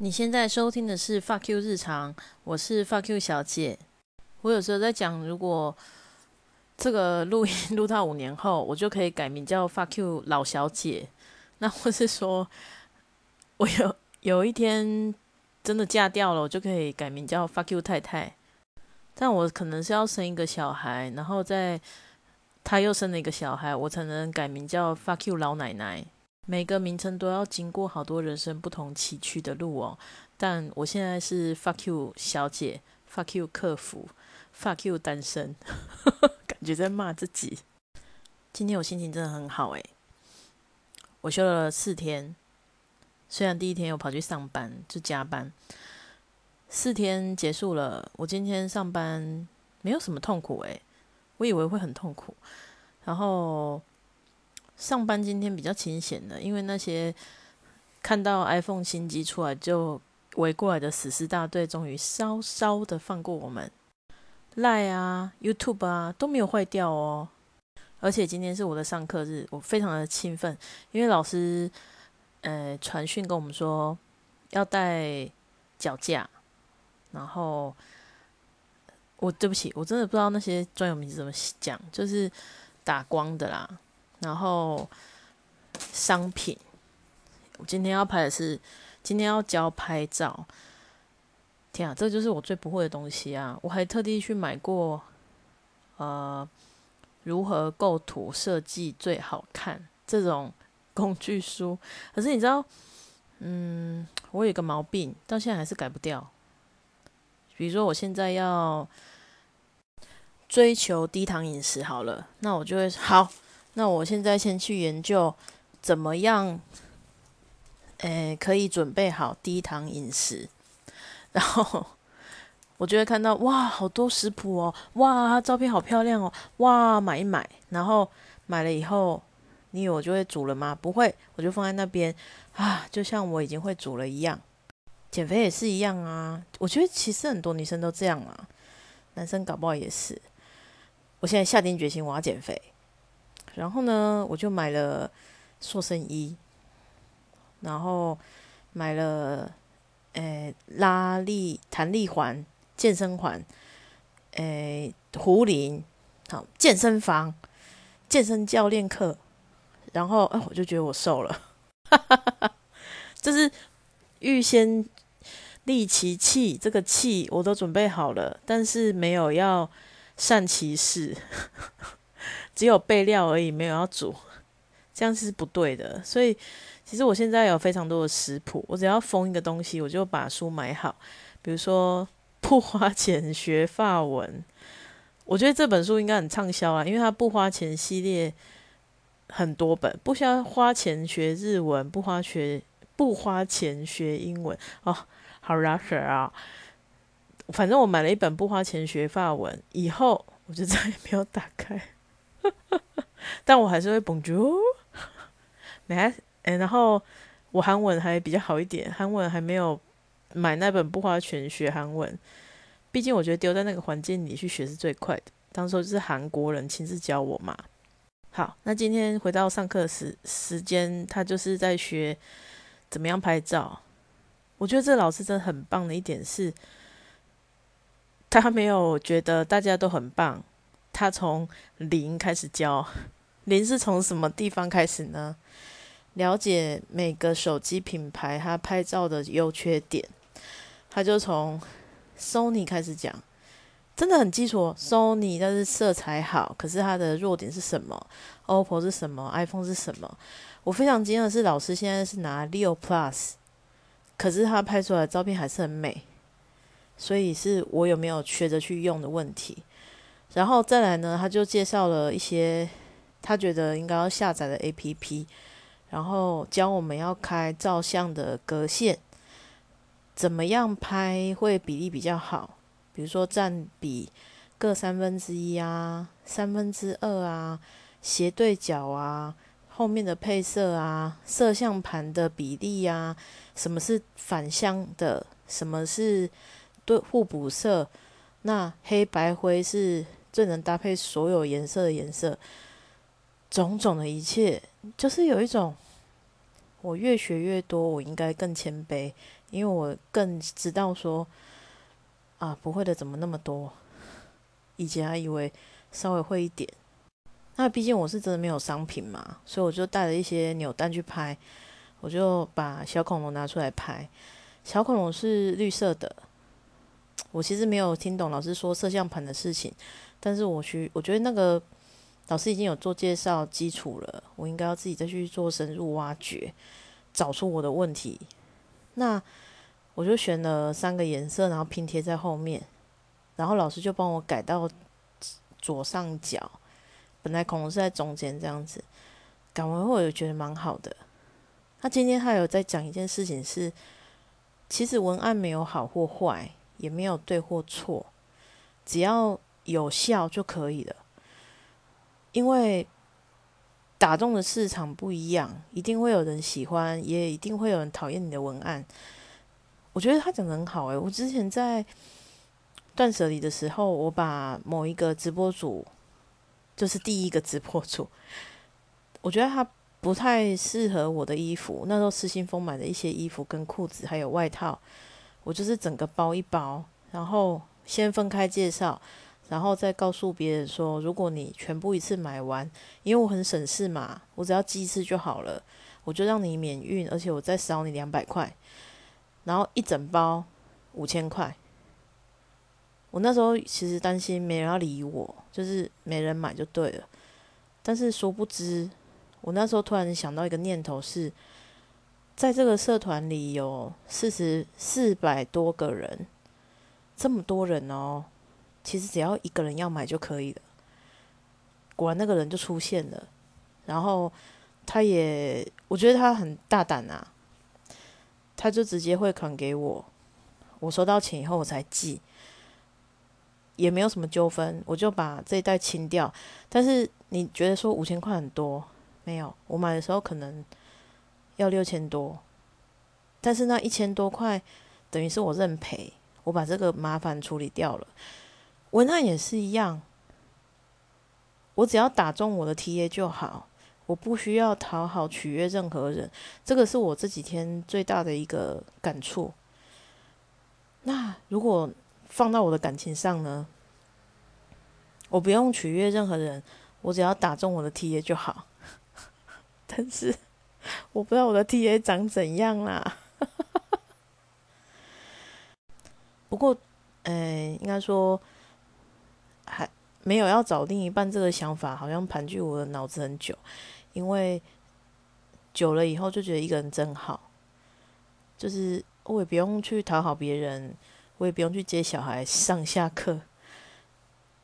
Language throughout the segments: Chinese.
你现在收听的是 Fuck You 日常，我是 Fuck You 小姐。我有时候在讲，如果这个录音 录到五年后，我就可以改名叫 Fuck You 老小姐。那或是说，我有有一天真的嫁掉了，我就可以改名叫 Fuck You 太太。但我可能是要生一个小孩，然后再他又生了一个小孩，我才能改名叫 Fuck You 老奶奶。每个名称都要经过好多人生不同崎岖的路哦，但我现在是 fuck you 小姐，fuck you 客服，fuck you 单身，感觉在骂自己。今天我心情真的很好诶，我休了四天，虽然第一天有跑去上班，就加班，四天结束了，我今天上班没有什么痛苦诶，我以为会很痛苦，然后。上班今天比较清闲的，因为那些看到 iPhone 新机出来就围过来的死尸大队，终于稍稍的放过我们。赖啊、YouTube 啊都没有坏掉哦。而且今天是我的上课日，我非常的兴奋，因为老师呃传讯跟我们说要带脚架，然后我对不起，我真的不知道那些专有名词怎么讲，就是打光的啦。然后商品，我今天要拍的是今天要教拍照。天啊，这就是我最不会的东西啊！我还特地去买过，呃，如何构图设计最好看这种工具书。可是你知道，嗯，我有个毛病，到现在还是改不掉。比如说，我现在要追求低糖饮食，好了，那我就会好。那我现在先去研究怎么样，诶，可以准备好低糖饮食，然后我就会看到哇，好多食谱哦，哇，照片好漂亮哦，哇，买一买，然后买了以后，你以为我就会煮了吗？不会，我就放在那边啊，就像我已经会煮了一样。减肥也是一样啊，我觉得其实很多女生都这样啊，男生搞不好也是。我现在下定决心，我要减肥。然后呢，我就买了塑身衣，然后买了诶拉力弹力环、健身环，诶壶铃，好健身房、健身教练课，然后哎我就觉得我瘦了，这是预先立其气，这个气我都准备好了，但是没有要善其事。只有备料而已，没有要煮，这样是不对的。所以，其实我现在有非常多的食谱，我只要封一个东西，我就把书买好。比如说，不花钱学法文，我觉得这本书应该很畅销啊，因为它不花钱系列很多本，不需要花钱学日文，不花学不花钱学英文哦，好 rush 啊！反正我买了一本不花钱学法文，以后我就再也没有打开。但我还是会 Bonjour，没哎，然后我韩文还比较好一点，韩文还没有买那本不花钱学韩文，毕竟我觉得丢在那个环境里去学是最快的。当初就是韩国人亲自教我嘛。好，那今天回到上课时时间，他就是在学怎么样拍照。我觉得这老师真的很棒的一点是，他没有觉得大家都很棒。他从零开始教，零是从什么地方开始呢？了解每个手机品牌它拍照的优缺点，他就从 Sony 开始讲，真的很基础。Sony 但是色彩好，可是它的弱点是什么？OPPO 是什么？iPhone 是什么？我非常惊讶的是，老师现在是拿六 Plus，可是他拍出来的照片还是很美，所以是我有没有学着去用的问题。然后再来呢，他就介绍了一些他觉得应该要下载的 A P P，然后教我们要开照相的格线，怎么样拍会比例比较好，比如说占比各三分之一啊、三分之二啊、斜对角啊、后面的配色啊、摄像盘的比例啊、什么是反向的、什么是对互补色，那黑白灰是。最能搭配所有颜色的颜色，种种的一切，就是有一种，我越学越多，我应该更谦卑，因为我更知道说，啊，不会的怎么那么多？以前还以为稍微会一点。那毕竟我是真的没有商品嘛，所以我就带了一些扭蛋去拍，我就把小恐龙拿出来拍。小恐龙是绿色的，我其实没有听懂老师说摄像盘的事情，但是我去，我觉得那个老师已经有做介绍基础了，我应该要自己再去做深入挖掘，找出我的问题。那我就选了三个颜色，然后拼贴在后面，然后老师就帮我改到左上角。本来恐龙是在中间这样子，改完后我也觉得蛮好的。那今天他有在讲一件事情是，其实文案没有好或坏，也没有对或错，只要有效就可以了。因为打中的市场不一样，一定会有人喜欢，也一定会有人讨厌你的文案。我觉得他讲的很好诶，我之前在断舍离的时候，我把某一个直播主。就是第一个直播主，我觉得他不太适合我的衣服。那时候失心疯买的一些衣服跟裤子还有外套，我就是整个包一包，然后先分开介绍，然后再告诉别人说，如果你全部一次买完，因为我很省事嘛，我只要寄一次就好了，我就让你免运，而且我再少你两百块，然后一整包五千块。我那时候其实担心没人要理我，就是没人买就对了。但是殊不知，我那时候突然想到一个念头是，在这个社团里有四十四百多个人，这么多人哦，其实只要一个人要买就可以了。果然那个人就出现了，然后他也，我觉得他很大胆啊，他就直接汇款给我，我收到钱以后我才寄。也没有什么纠纷，我就把这一袋清掉。但是你觉得说五千块很多？没有，我买的时候可能要六千多，但是那一千多块等于是我认赔，我把这个麻烦处理掉了。文案也是一样，我只要打中我的 T A 就好，我不需要讨好取悦任何人。这个是我这几天最大的一个感触。那如果？放到我的感情上呢，我不用取悦任何人，我只要打中我的 T A 就好。但是我不知道我的 T A 长怎样啦。不过，嗯，应该说没有要找另一半这个想法，好像盘踞我的脑子很久。因为久了以后就觉得一个人真好，就是我也不用去讨好别人。我也不用去接小孩上下课。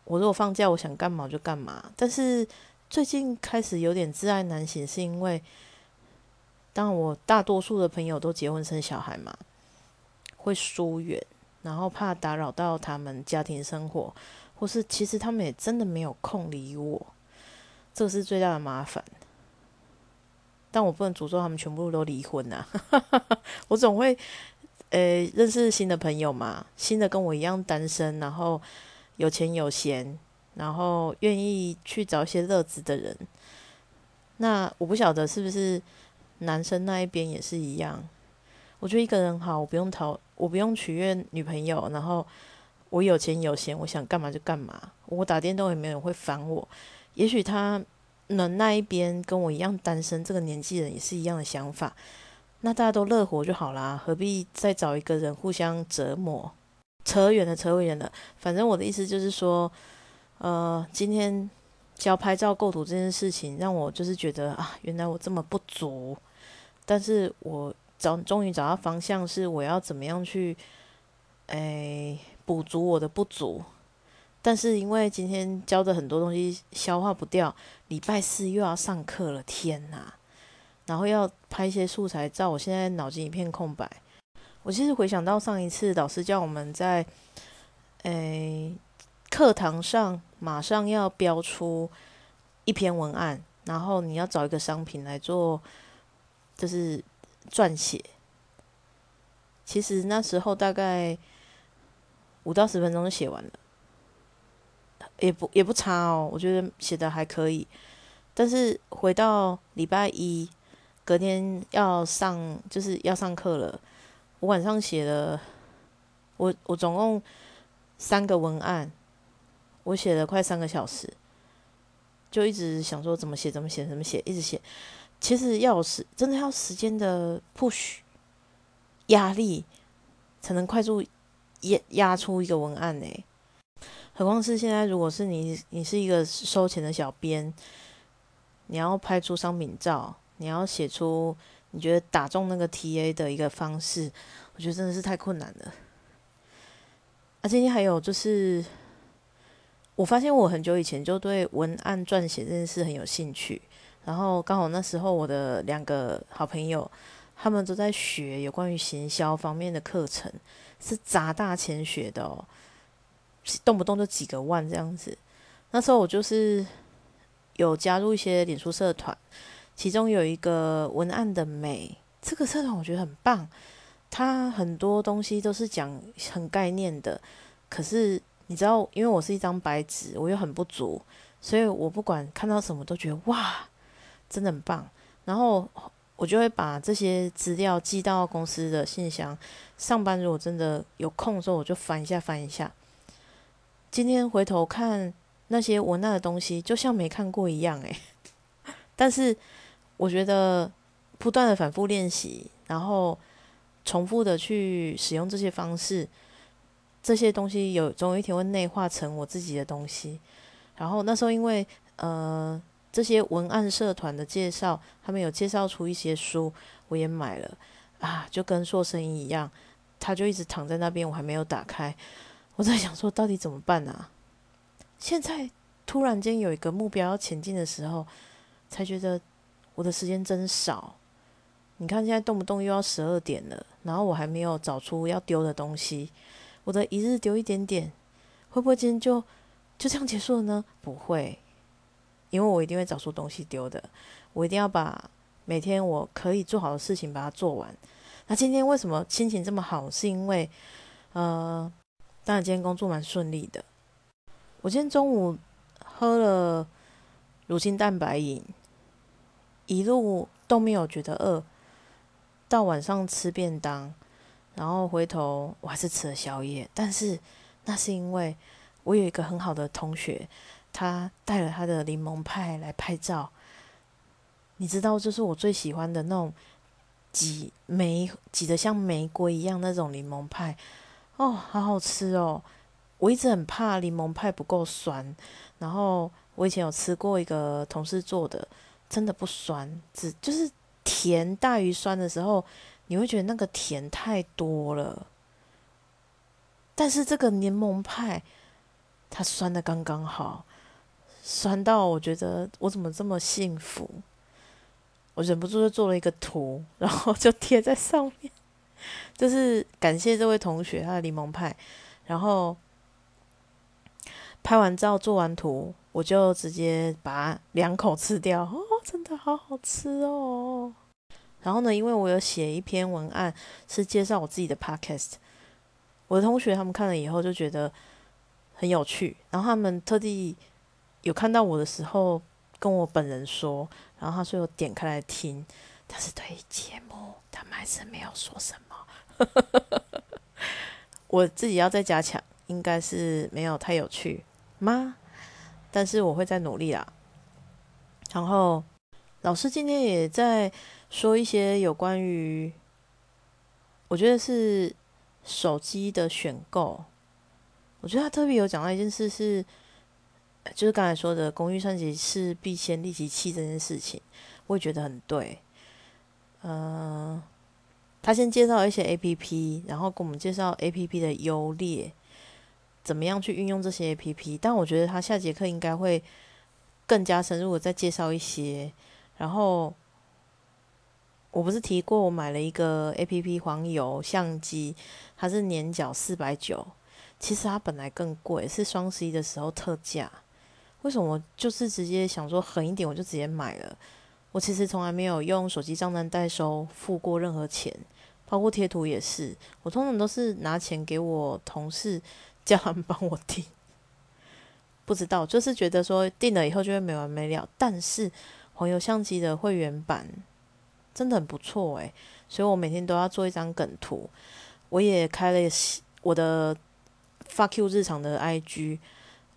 我如果放假，我想干嘛就干嘛。但是最近开始有点自爱难行，是因为当我大多数的朋友都结婚生小孩嘛，会疏远，然后怕打扰到他们家庭生活，或是其实他们也真的没有空理我，这是最大的麻烦。但我不能诅咒他们全部都离婚啊！我总会。呃，认识新的朋友嘛，新的跟我一样单身，然后有钱有闲，然后愿意去找一些乐子的人。那我不晓得是不是男生那一边也是一样。我觉得一个人好，我不用讨，我不用取悦女朋友，然后我有钱有闲，我想干嘛就干嘛。我打电动也没有人会烦我。也许他能那一边跟我一样单身，这个年纪人也是一样的想法。那大家都乐活就好啦，何必再找一个人互相折磨？扯远了，扯远了。反正我的意思就是说，呃，今天教拍照构图这件事情，让我就是觉得啊，原来我这么不足。但是我找终于找到方向，是我要怎么样去，哎，补足我的不足。但是因为今天教的很多东西消化不掉，礼拜四又要上课了，天哪！然后要拍一些素材照，我现在脑筋一片空白。我其实回想到上一次老师叫我们在，诶，课堂上马上要标出一篇文案，然后你要找一个商品来做，就是撰写。其实那时候大概五到十分钟就写完了，也不也不差哦，我觉得写的还可以。但是回到礼拜一。隔天要上就是要上课了，我晚上写了，我我总共三个文案，我写了快三个小时，就一直想说怎么写怎么写怎么写，一直写。其实要时真的要时间的 push 压力，才能快速压压出一个文案呢。何况是现在，如果是你，你是一个收钱的小编，你要拍出商品照，你要写出你觉得打中那个 TA 的一个方式，我觉得真的是太困难了。啊，今天还有就是，我发现我很久以前就对文案撰写这件事很有兴趣，然后刚好那时候我的两个好朋友，他们都在学有关于行销方面的课程，是砸大钱学的哦。动不动就几个万这样子，那时候我就是有加入一些脸书社团，其中有一个文案的美，这个社团我觉得很棒，它很多东西都是讲很概念的，可是你知道，因为我是一张白纸，我又很不足，所以我不管看到什么都觉得哇，真的很棒，然后我就会把这些资料寄到公司的信箱，上班如果真的有空的时候，我就翻一下翻一下。今天回头看那些文案的东西，就像没看过一样诶。但是我觉得不断的反复练习，然后重复的去使用这些方式，这些东西有总有一天会内化成我自己的东西。然后那时候因为呃这些文案社团的介绍，他们有介绍出一些书，我也买了啊，就跟做生意一样，他就一直躺在那边，我还没有打开。我在想说，到底怎么办啊？现在突然间有一个目标要前进的时候，才觉得我的时间真少。你看，现在动不动又要十二点了，然后我还没有找出要丢的东西。我的一日丢一点点，会不会今天就就这样结束了呢？不会，因为我一定会找出东西丢的。我一定要把每天我可以做好的事情把它做完。那今天为什么心情这么好？是因为呃。当然，今天工作蛮顺利的。我今天中午喝了乳清蛋白饮，一路都没有觉得饿。到晚上吃便当，然后回头我还是吃了宵夜。但是那是因为我有一个很好的同学，他带了他的柠檬派来拍照。你知道，就是我最喜欢的那种挤玫挤得像玫瑰一样那种柠檬派。哦，好好吃哦！我一直很怕柠檬派不够酸，然后我以前有吃过一个同事做的，真的不酸，只就是甜大于酸的时候，你会觉得那个甜太多了。但是这个柠檬派，它酸的刚刚好，酸到我觉得我怎么这么幸福？我忍不住就做了一个图，然后就贴在上面。就是感谢这位同学他的柠檬派，然后拍完照做完图，我就直接把两口吃掉，哦，真的好好吃哦。然后呢，因为我有写一篇文案是介绍我自己的 podcast，我的同学他们看了以后就觉得很有趣，然后他们特地有看到我的时候跟我本人说，然后他说有点开来听，但是对节目他们还是没有说什么。我自己要再加强，应该是没有太有趣吗？但是我会再努力啦。然后老师今天也在说一些有关于，我觉得是手机的选购。我觉得他特别有讲到一件事，是就是刚才说的“公寓升级是必先立即器”这件事情，我也觉得很对。嗯。他先介绍一些 A P P，然后给我们介绍 A P P 的优劣，怎么样去运用这些 A P P。但我觉得他下节课应该会更加深入的再介绍一些。然后我不是提过我买了一个 A P P 黄油相机，它是年缴四百九，其实它本来更贵，是双十一的时候特价。为什么？就是直接想说狠一点，我就直接买了。我其实从来没有用手机账单代收付过任何钱。包括贴图也是，我通常都是拿钱给我同事，叫他们帮我订。不知道，就是觉得说订了以后就会没完没了。但是黄油相机的会员版真的很不错诶。所以我每天都要做一张梗图。我也开了我的 fuck you 日常的 IG，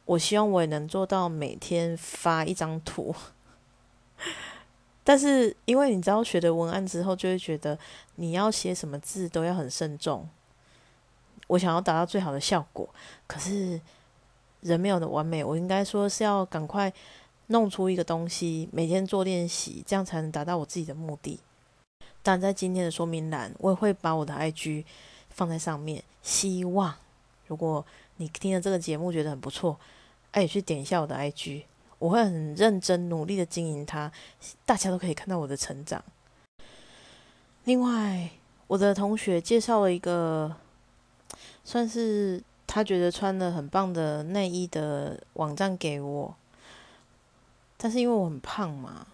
我希望我也能做到每天发一张图。但是因为你知道学的文案之后，就会觉得你要写什么字都要很慎重。我想要达到最好的效果，可是人没有的完美，我应该说是要赶快弄出一个东西，每天做练习，这样才能达到我自己的目的。但在今天的说明栏，我也会把我的 IG 放在上面。希望如果你听了这个节目觉得很不错，哎，去点一下我的 IG，我会很认真努力的经营它，大家都可以看到我的成长。另外，我的同学介绍了一个。算是他觉得穿的很棒的内衣的网站给我，但是因为我很胖嘛，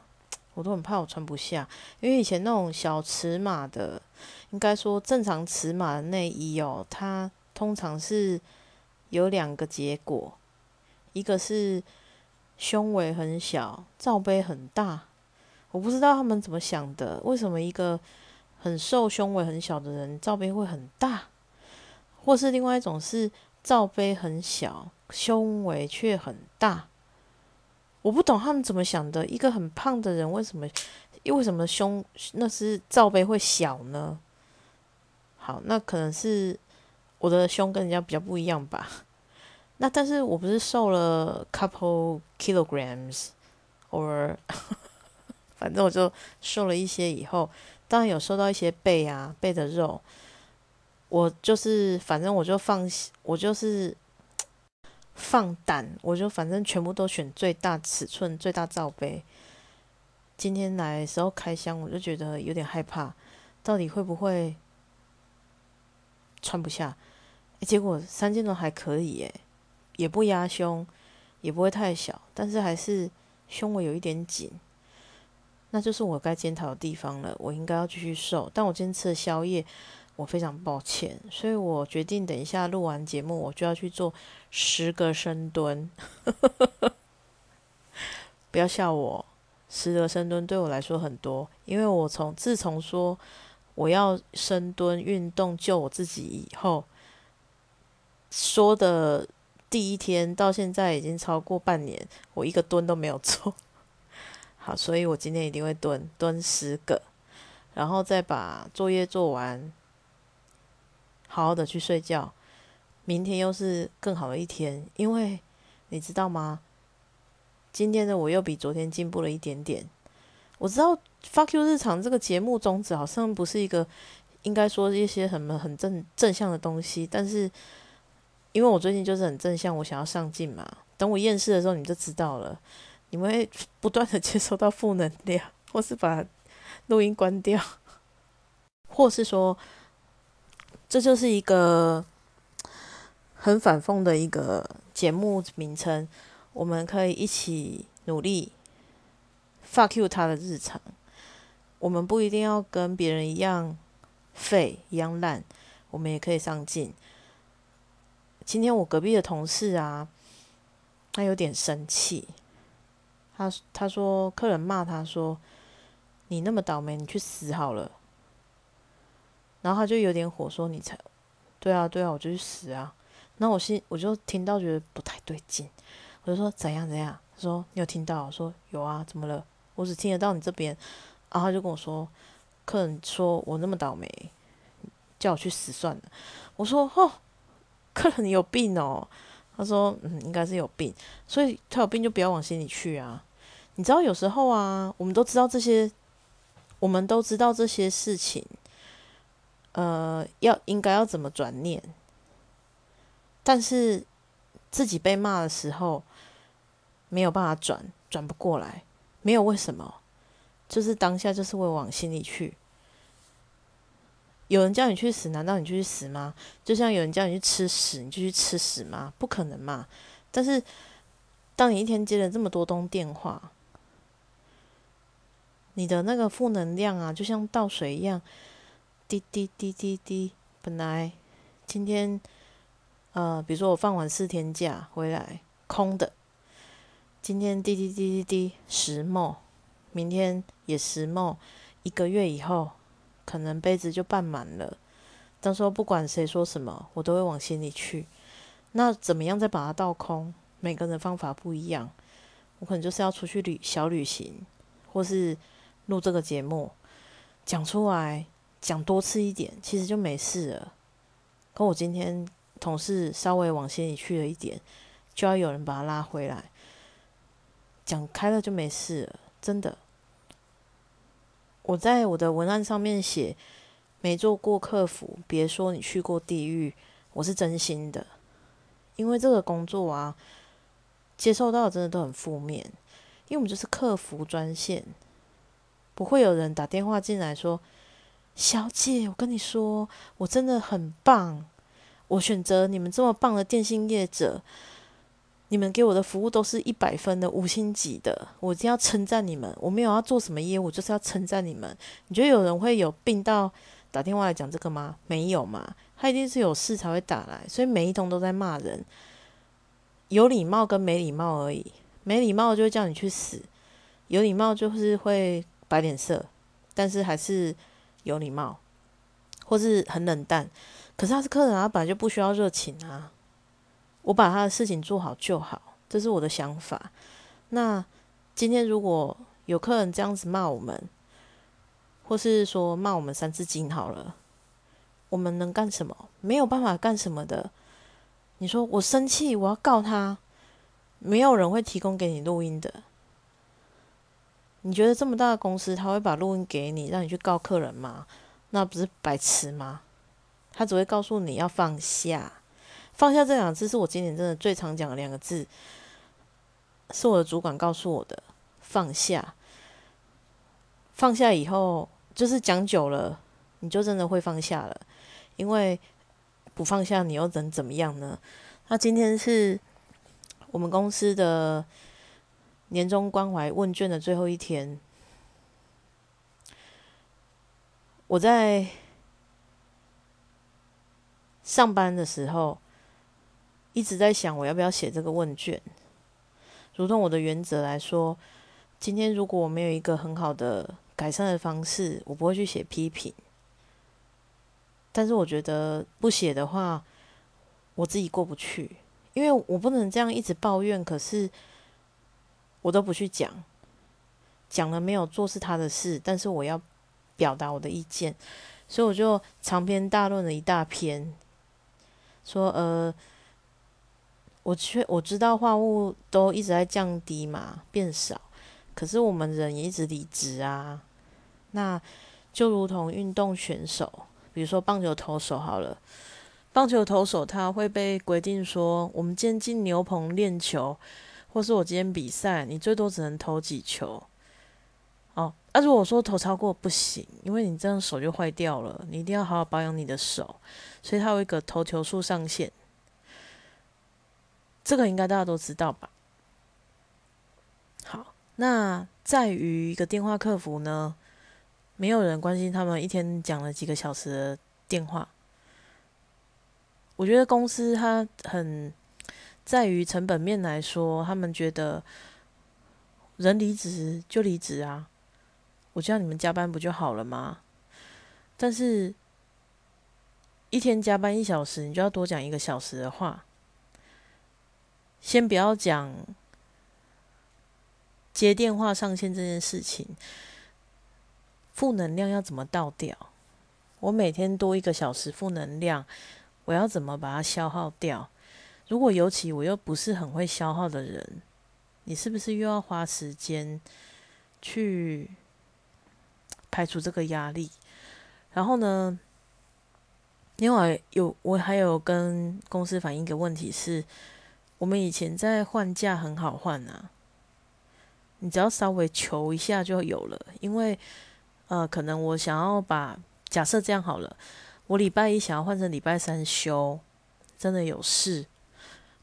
我都很怕我穿不下。因为以前那种小尺码的，应该说正常尺码的内衣哦，它通常是有两个结果，一个是胸围很小，罩杯很大。我不知道他们怎么想的，为什么一个很瘦、胸围很小的人罩杯会很大？或是另外一种是罩杯很小，胸围却很大。我不懂他们怎么想的。一个很胖的人为什么，为什么胸那是罩杯会小呢？好，那可能是我的胸跟人家比较不一样吧。那但是我不是瘦了 couple kilograms，or 反正我就瘦了一些以后，当然有瘦到一些背啊背的肉。我就是，反正我就放，我就是放胆，我就反正全部都选最大尺寸、最大罩杯。今天来的时候开箱，我就觉得有点害怕，到底会不会穿不下？结果三件都还可以，耶，也不压胸，也不会太小，但是还是胸围有一点紧，那就是我该检讨的地方了。我应该要继续瘦，但我今天吃了宵夜。我非常抱歉，所以我决定等一下录完节目，我就要去做十个深蹲。不要笑我，十个深蹲对我来说很多，因为我从自从说我要深蹲运动救我自己以后，说的第一天到现在已经超过半年，我一个蹲都没有做。好，所以我今天一定会蹲蹲十个，然后再把作业做完。好好的去睡觉，明天又是更好的一天。因为你知道吗？今天的我又比昨天进步了一点点。我知道《Fuck You 日常》这个节目宗旨好像不是一个应该说一些什么很正正向的东西，但是因为我最近就是很正向，我想要上进嘛。等我厌世的时候，你就知道了。你们会 不断的接收到负能量，或是把录音关掉，或是说。这就是一个很反讽的一个节目名称，我们可以一起努力。fuck you，他的日常，我们不一定要跟别人一样废一样烂，我们也可以上进。今天我隔壁的同事啊，他有点生气，他他说客人骂他说：“你那么倒霉，你去死好了。”然后他就有点火，说：“你才对啊，对啊，我就去死啊！”那我心我就听到觉得不太对劲，我就说：“怎样怎样？”他说：“你有听到？”我说：“有啊，怎么了？我只听得到你这边。”然后他就跟我说：“客人说我那么倒霉，叫我去死算了。”我说：“哦，客人你有病哦。”他说：“嗯，应该是有病，所以他有病就不要往心里去啊。你知道有时候啊，我们都知道这些，我们都知道这些事情。”呃，要应该要怎么转念？但是自己被骂的时候没有办法转，转不过来，没有为什么，就是当下就是会往心里去。有人叫你去死，难道你就去死吗？就像有人叫你去吃屎，你就去吃屎吗？不可能嘛！但是当你一天接了这么多通电话，你的那个负能量啊，就像倒水一样。滴滴滴滴滴，本来今天呃，比如说我放完四天假回来空的，今天滴滴滴滴滴十梦，明天也十梦，一个月以后，可能杯子就半满了。到时候不管谁说什么，我都会往心里去。那怎么样再把它倒空？每个人的方法不一样。我可能就是要出去旅小旅行，或是录这个节目，讲出来讲多次一点，其实就没事了。可我今天同事稍微往心里去了一点，就要有人把他拉回来，讲开了就没事了，真的。我在我的文案上面写，没做过客服，别说你去过地狱，我是真心的，因为这个工作啊。接受到真的都很负面，因为我们就是客服专线，不会有人打电话进来说：“小姐，我跟你说，我真的很棒，我选择你们这么棒的电信业者，你们给我的服务都是一百分的五星级的，我一定要称赞你们。我没有要做什么业务，就是要称赞你们。你觉得有人会有病到打电话来讲这个吗？没有嘛，他一定是有事才会打来，所以每一通都在骂人。”有礼貌跟没礼貌而已，没礼貌就会叫你去死，有礼貌就是会摆脸色，但是还是有礼貌，或是很冷淡。可是他是客人啊，本来就不需要热情啊。我把他的事情做好就好，这是我的想法。那今天如果有客人这样子骂我们，或是说骂我们三字经好了，我们能干什么？没有办法干什么的。你说我生气，我要告他，没有人会提供给你录音的。你觉得这么大的公司，他会把录音给你，让你去告客人吗？那不是白痴吗？他只会告诉你要放下，放下这两个字是我今年真的最常讲的两个字，是我的主管告诉我的。放下，放下以后，就是讲久了，你就真的会放下了，因为。不放下，你又能怎么样呢？那今天是我们公司的年终关怀问卷的最后一天。我在上班的时候一直在想，我要不要写这个问卷。如同我的原则来说，今天如果我没有一个很好的改善的方式，我不会去写批评。但是我觉得不写的话，我自己过不去，因为我不能这样一直抱怨。可是我都不去讲，讲了没有做是他的事，但是我要表达我的意见，所以我就长篇大论了一大篇，说呃，我确我知道话务都一直在降低嘛，变少，可是我们人也一直离职啊，那就如同运动选手。比如说棒球投手好了，棒球投手他会被规定说，我们今天进牛棚练球，或是我今天比赛，你最多只能投几球。哦，那如果说投超过不行，因为你这样手就坏掉了，你一定要好好保养你的手，所以它有一个投球数上限。这个应该大家都知道吧？好，那在于一个电话客服呢？没有人关心他们一天讲了几个小时的电话。我觉得公司它很在于成本面来说，他们觉得人离职就离职啊，我叫你们加班不就好了吗？但是，一天加班一小时，你就要多讲一个小时的话。先不要讲接电话上线这件事情。负能量要怎么倒掉？我每天多一个小时负能量，我要怎么把它消耗掉？如果尤其我又不是很会消耗的人，你是不是又要花时间去排除这个压力？然后呢？另外有我还有跟公司反映一个问题是，我们以前在换假很好换啊，你只要稍微求一下就有了，因为。呃，可能我想要把假设这样好了，我礼拜一想要换成礼拜三休，真的有事，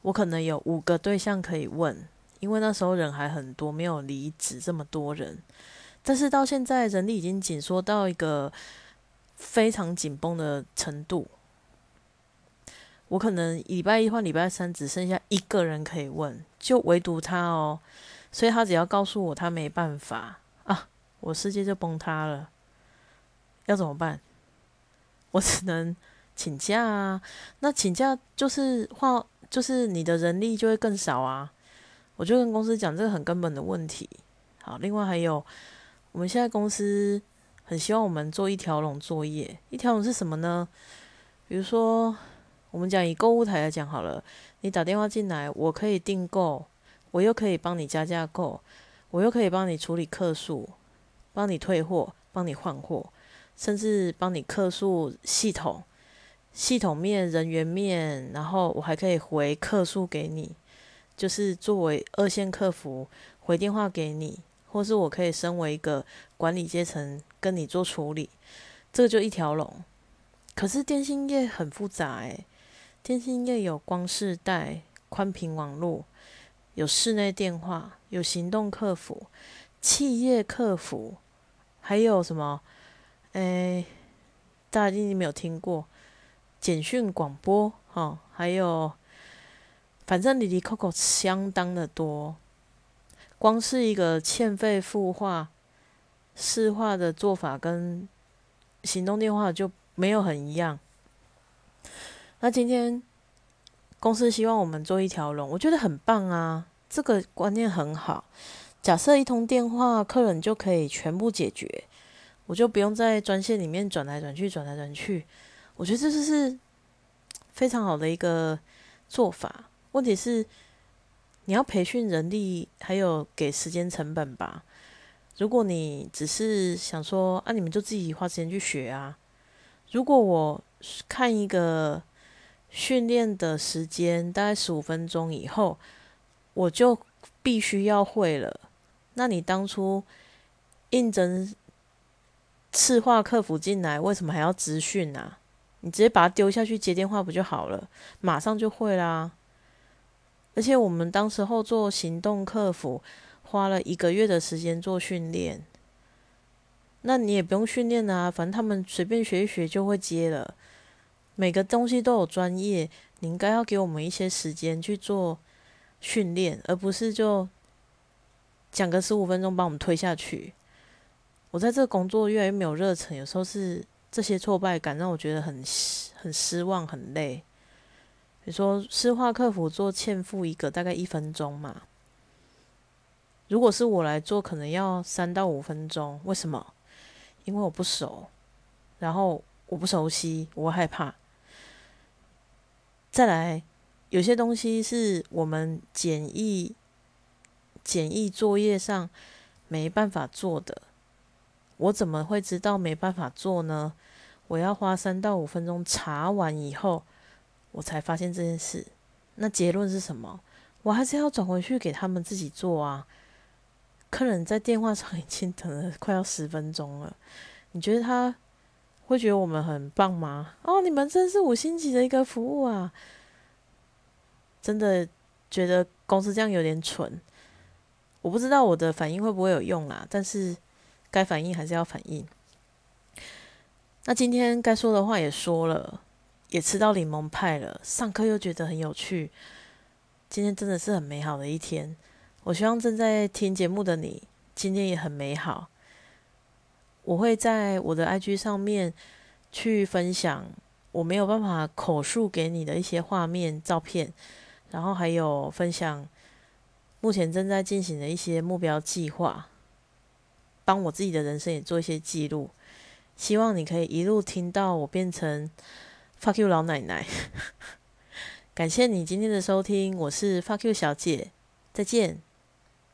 我可能有五个对象可以问，因为那时候人还很多，没有离职这么多人。但是到现在人力已经紧缩到一个非常紧绷的程度，我可能礼拜一换礼拜三只剩下一个人可以问，就唯独他哦，所以他只要告诉我他没办法啊。我世界就崩塌了，要怎么办？我只能请假啊。那请假就是话，就是你的人力就会更少啊。我就跟公司讲这个很根本的问题。好，另外还有，我们现在公司很希望我们做一条龙作业。一条龙是什么呢？比如说，我们讲以购物台来讲好了，你打电话进来，我可以订购，我又可以帮你加价购，我又可以帮你处理客诉，帮你退货，帮你换货，甚至帮你客诉系统、系统面、人员面，然后我还可以回客诉给你，就是作为二线客服回电话给你。或是我可以身为一个管理阶层跟你做处理，这个就一条龙。可是电信业很复杂诶，电信业有光视带、宽频网络，有室内电话，有行动客服、企业客服，还有什么？诶，大家一定没有听过简讯广播哈，还有，反正里里扣扣相当的多。光是一个欠费付化、市化的做法，跟行动电话就没有很一样。那今天公司希望我们做一条龙，我觉得很棒啊，这个观念很好。假设一通电话，客人就可以全部解决，我就不用在专线里面转来转去、转来转去。我觉得这就是非常好的一个做法。问题是。你要培训人力，还有给时间成本吧。如果你只是想说啊，你们就自己花时间去学啊。如果我看一个训练的时间大概十五分钟以后，我就必须要会了。那你当初应征次化客服进来，为什么还要资训啊？你直接把它丢下去接电话不就好了？马上就会啦。而且我们当时候做行动客服，花了一个月的时间做训练。那你也不用训练啊，反正他们随便学一学就会接了。每个东西都有专业，你应该要给我们一些时间去做训练，而不是就讲个十五分钟把我们推下去。我在这个工作越来越没有热忱，有时候是这些挫败感让我觉得很很失望、很累。你说私化客服做欠付一个大概一分钟嘛？如果是我来做，可能要三到五分钟。为什么？因为我不熟，然后我不熟悉，我害怕。再来，有些东西是我们简易简易作业上没办法做的，我怎么会知道没办法做呢？我要花三到五分钟查完以后。我才发现这件事，那结论是什么？我还是要转回去给他们自己做啊。客人在电话上已经等了快要十分钟了，你觉得他会觉得我们很棒吗？哦，你们真是五星级的一个服务啊！真的觉得公司这样有点蠢。我不知道我的反应会不会有用啦，但是该反应还是要反应。那今天该说的话也说了。也吃到柠檬派了，上课又觉得很有趣，今天真的是很美好的一天。我希望正在听节目的你，今天也很美好。我会在我的 IG 上面去分享我没有办法口述给你的一些画面、照片，然后还有分享目前正在进行的一些目标计划，帮我自己的人生也做一些记录。希望你可以一路听到我变成。Fuck you，老奶奶！感谢你今天的收听，我是 Fuck you 小姐，再见。